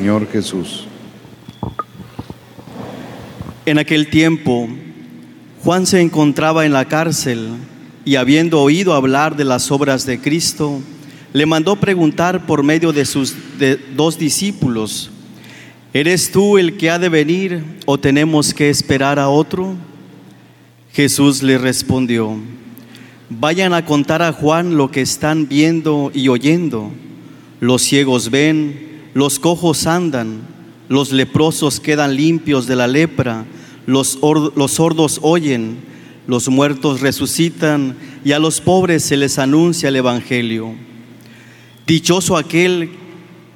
Señor Jesús. En aquel tiempo, Juan se encontraba en la cárcel y habiendo oído hablar de las obras de Cristo, le mandó preguntar por medio de sus dos discípulos, ¿eres tú el que ha de venir o tenemos que esperar a otro? Jesús le respondió, vayan a contar a Juan lo que están viendo y oyendo. Los ciegos ven, los cojos andan, los leprosos quedan limpios de la lepra, los, los sordos oyen, los muertos resucitan y a los pobres se les anuncia el Evangelio. Dichoso aquel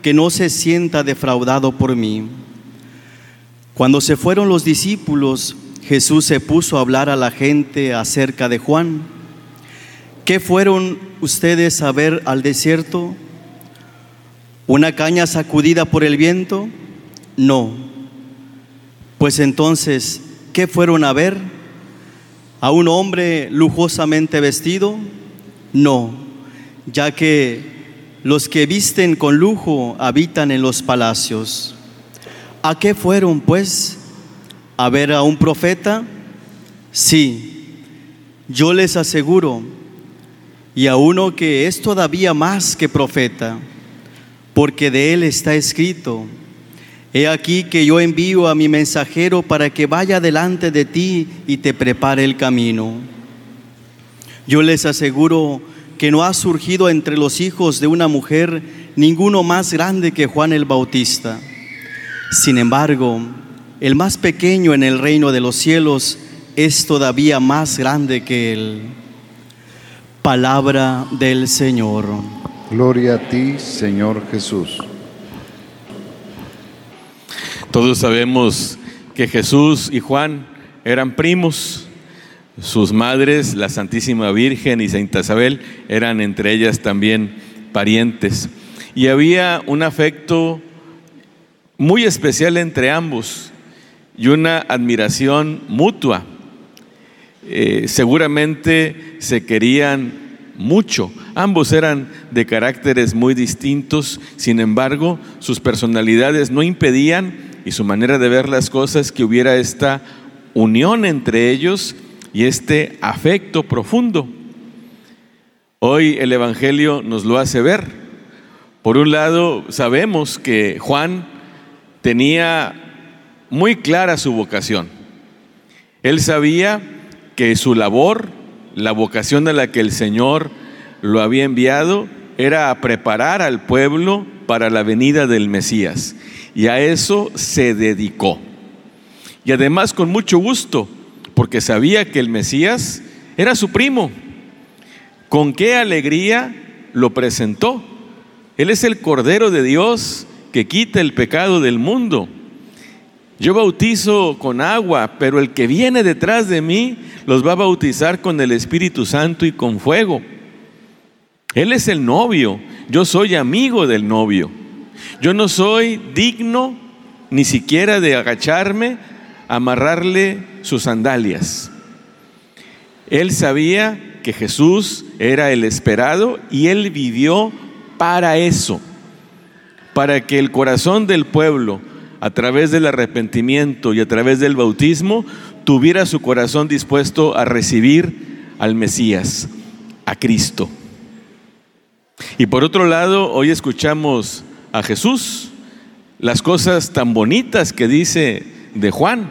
que no se sienta defraudado por mí. Cuando se fueron los discípulos, Jesús se puso a hablar a la gente acerca de Juan. ¿Qué fueron ustedes a ver al desierto? ¿Una caña sacudida por el viento? No. Pues entonces, ¿qué fueron a ver? ¿A un hombre lujosamente vestido? No, ya que los que visten con lujo habitan en los palacios. ¿A qué fueron, pues? a ver a un profeta? Sí, yo les aseguro, y a uno que es todavía más que profeta, porque de él está escrito, he aquí que yo envío a mi mensajero para que vaya delante de ti y te prepare el camino. Yo les aseguro que no ha surgido entre los hijos de una mujer ninguno más grande que Juan el Bautista. Sin embargo, el más pequeño en el reino de los cielos es todavía más grande que él. Palabra del Señor. Gloria a ti, Señor Jesús. Todos sabemos que Jesús y Juan eran primos. Sus madres, la Santísima Virgen y Santa Isabel, eran entre ellas también parientes. Y había un afecto muy especial entre ambos y una admiración mutua. Eh, seguramente se querían mucho. Ambos eran de caracteres muy distintos, sin embargo, sus personalidades no impedían y su manera de ver las cosas que hubiera esta unión entre ellos y este afecto profundo. Hoy el Evangelio nos lo hace ver. Por un lado, sabemos que Juan tenía muy clara su vocación. Él sabía que su labor, la vocación a la que el Señor lo había enviado, era a preparar al pueblo para la venida del Mesías. Y a eso se dedicó. Y además con mucho gusto, porque sabía que el Mesías era su primo. Con qué alegría lo presentó. Él es el Cordero de Dios que quita el pecado del mundo. Yo bautizo con agua, pero el que viene detrás de mí los va a bautizar con el Espíritu Santo y con fuego. Él es el novio, yo soy amigo del novio. Yo no soy digno ni siquiera de agacharme, amarrarle sus sandalias. Él sabía que Jesús era el esperado y él vivió para eso, para que el corazón del pueblo a través del arrepentimiento y a través del bautismo, tuviera su corazón dispuesto a recibir al Mesías, a Cristo. Y por otro lado, hoy escuchamos a Jesús, las cosas tan bonitas que dice de Juan,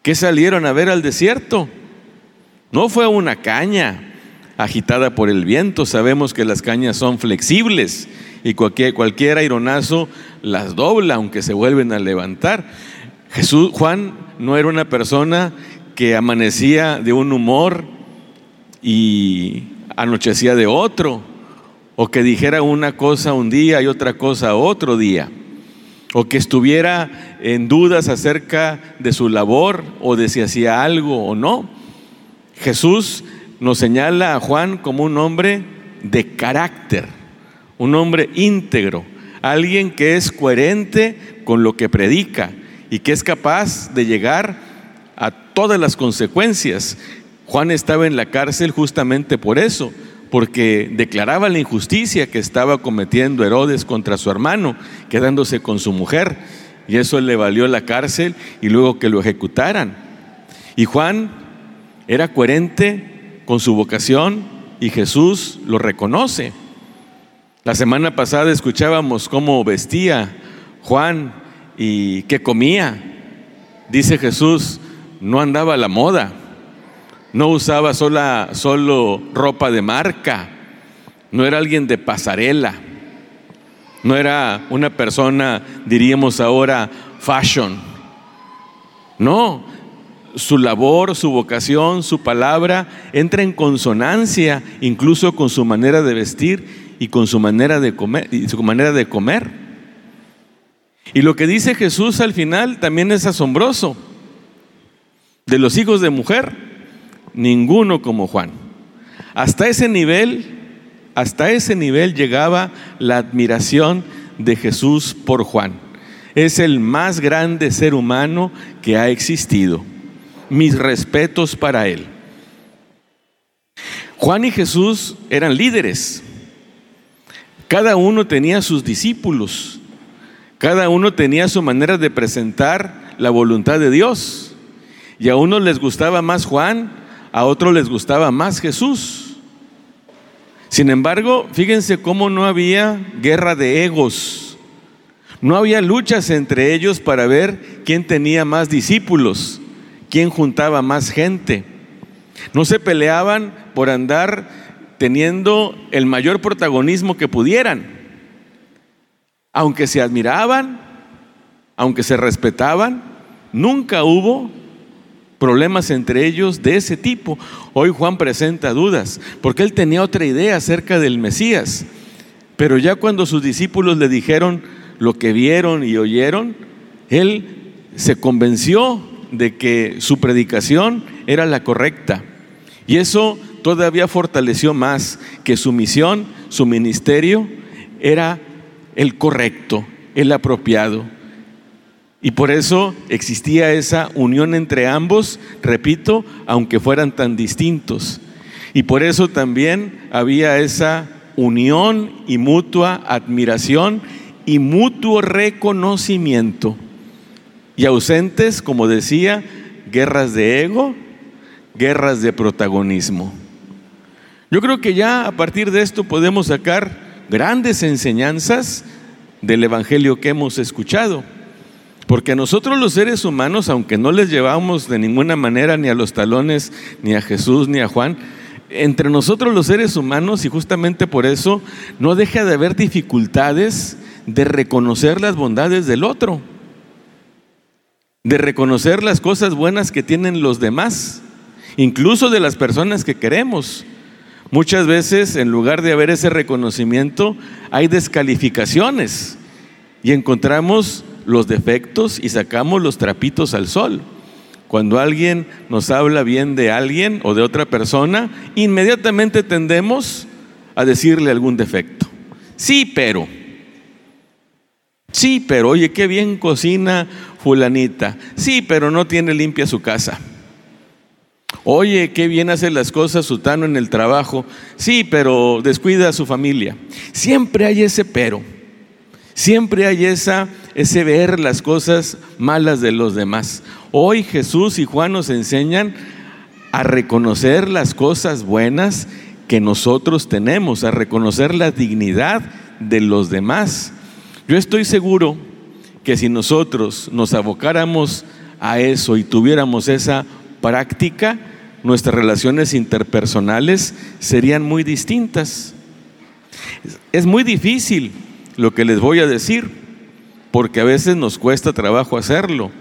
que salieron a ver al desierto. No fue una caña agitada por el viento, sabemos que las cañas son flexibles y cualquier, aironazo las dobla, aunque se vuelven a levantar. Jesús, Juan no era una persona que amanecía de un humor y anochecía de otro, o que dijera una cosa un día y otra cosa otro día, o que estuviera en dudas acerca de su labor o de si hacía algo o no. Jesús nos señala a Juan como un hombre de carácter, un hombre íntegro, alguien que es coherente con lo que predica y que es capaz de llegar a todas las consecuencias. Juan estaba en la cárcel justamente por eso, porque declaraba la injusticia que estaba cometiendo Herodes contra su hermano, quedándose con su mujer, y eso le valió la cárcel y luego que lo ejecutaran. Y Juan era coherente con su vocación y Jesús lo reconoce. La semana pasada escuchábamos cómo vestía Juan y qué comía. Dice Jesús, no andaba a la moda no usaba sola, solo ropa de marca, no era alguien de pasarela, no era una persona, diríamos ahora, fashion. No, su labor, su vocación, su palabra entra en consonancia incluso con su manera de vestir y con su manera de comer y su manera de comer. Y lo que dice Jesús al final también es asombroso. De los hijos de mujer, ninguno como Juan. Hasta ese nivel, hasta ese nivel llegaba la admiración de Jesús por Juan. Es el más grande ser humano que ha existido. Mis respetos para él. Juan y Jesús eran líderes. Cada uno tenía sus discípulos. Cada uno tenía su manera de presentar la voluntad de Dios. Y a unos les gustaba más Juan a otros les gustaba más Jesús. Sin embargo, fíjense cómo no había guerra de egos. No había luchas entre ellos para ver quién tenía más discípulos, quién juntaba más gente. No se peleaban por andar teniendo el mayor protagonismo que pudieran. Aunque se admiraban, aunque se respetaban, nunca hubo problemas entre ellos de ese tipo. Hoy Juan presenta dudas, porque él tenía otra idea acerca del Mesías. Pero ya cuando sus discípulos le dijeron lo que vieron y oyeron, él se convenció de que su predicación era la correcta. Y eso todavía fortaleció más que su misión, su ministerio, era el correcto, el apropiado. Y por eso existía esa unión entre ambos, repito, aunque fueran tan distintos. Y por eso también había esa unión y mutua admiración y mutuo reconocimiento. Y ausentes, como decía, guerras de ego, guerras de protagonismo. Yo creo que ya a partir de esto podemos sacar grandes enseñanzas del Evangelio que hemos escuchado. Porque nosotros los seres humanos, aunque no les llevamos de ninguna manera ni a los talones, ni a Jesús, ni a Juan, entre nosotros los seres humanos, y justamente por eso, no deja de haber dificultades de reconocer las bondades del otro, de reconocer las cosas buenas que tienen los demás, incluso de las personas que queremos. Muchas veces, en lugar de haber ese reconocimiento, hay descalificaciones y encontramos los defectos y sacamos los trapitos al sol. Cuando alguien nos habla bien de alguien o de otra persona, inmediatamente tendemos a decirle algún defecto. Sí, pero. Sí, pero, oye, qué bien cocina fulanita. Sí, pero no tiene limpia su casa. Oye, qué bien hace las cosas Sutano en el trabajo. Sí, pero descuida a su familia. Siempre hay ese pero. Siempre hay esa, ese ver las cosas malas de los demás. Hoy Jesús y Juan nos enseñan a reconocer las cosas buenas que nosotros tenemos, a reconocer la dignidad de los demás. Yo estoy seguro que si nosotros nos abocáramos a eso y tuviéramos esa práctica, nuestras relaciones interpersonales serían muy distintas. Es muy difícil lo que les voy a decir, porque a veces nos cuesta trabajo hacerlo.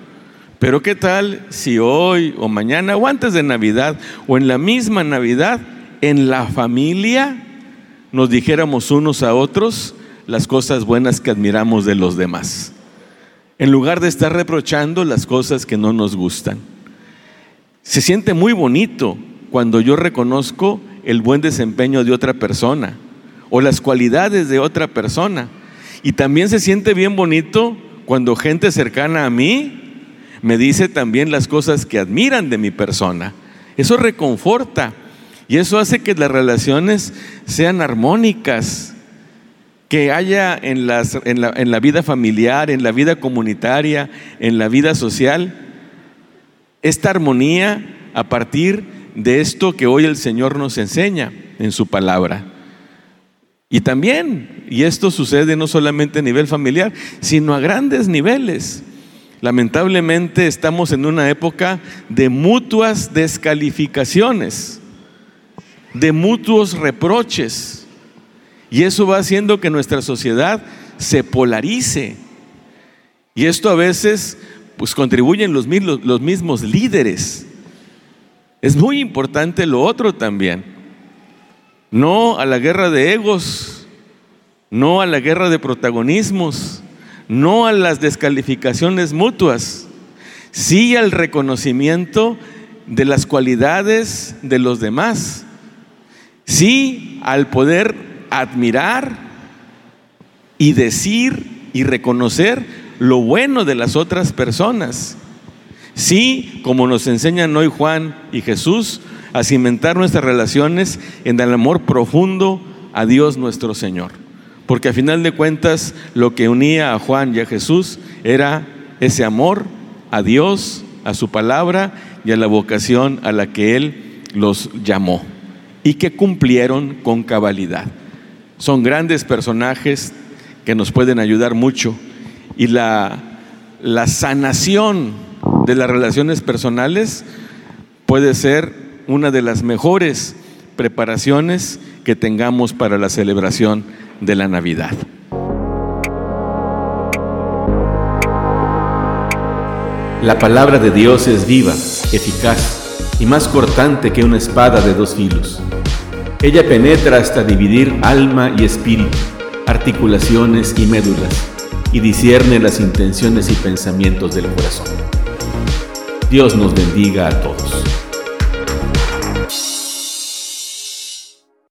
Pero ¿qué tal si hoy o mañana o antes de Navidad o en la misma Navidad, en la familia, nos dijéramos unos a otros las cosas buenas que admiramos de los demás, en lugar de estar reprochando las cosas que no nos gustan. Se siente muy bonito cuando yo reconozco el buen desempeño de otra persona o las cualidades de otra persona. Y también se siente bien bonito cuando gente cercana a mí me dice también las cosas que admiran de mi persona. Eso reconforta y eso hace que las relaciones sean armónicas, que haya en, la vida familiar, en la vida comunitaria, en la vida social, esta armonía a partir de esto que hoy el Señor nos enseña en su palabra. Y también, y esto sucede no solamente a nivel familiar, sino a grandes niveles. Lamentablemente estamos en una época de mutuas descalificaciones, de mutuos reproches. Y eso va haciendo que nuestra sociedad se polarice. Y esto a veces pues contribuyen los mismos, líderes. Es muy importante lo otro también no a la guerra de egos, no a la guerra de protagonismos, no a las descalificaciones mutuas, sí al reconocimiento de las cualidades de los demás, sí al poder admirar y decir y reconocer lo bueno de las otras personas. Sí, como nos enseñan hoy Juan y Jesús, a cimentar nuestras relaciones en el amor profundo a Dios nuestro Señor. Porque a final de cuentas lo que unía a Juan y a Jesús era ese amor a Dios, a su palabra y a la vocación a la que Él los llamó y que cumplieron con cabalidad. Son grandes personajes que nos pueden ayudar mucho y la, sanación de las relaciones personales puede ser una de las mejores preparaciones que tengamos para la celebración de la Navidad. La palabra de Dios es viva, eficaz y más cortante que una espada de dos filos. Ella penetra hasta dividir alma y espíritu, articulaciones y médulas, y discierne las intenciones y pensamientos del corazón. Dios nos bendiga a todos.